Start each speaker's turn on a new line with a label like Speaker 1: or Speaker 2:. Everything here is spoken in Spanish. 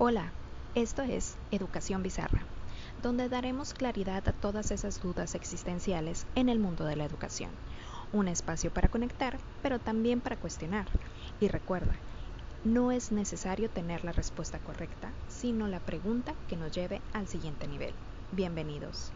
Speaker 1: Hola, esto es Educación Bizarra, donde daremos claridad a todas esas dudas existenciales en el mundo de la educación. Un espacio para conectar, pero también para cuestionar. Y recuerda, no es necesario tener la respuesta correcta, sino la pregunta que nos lleve al siguiente nivel. Bienvenidos.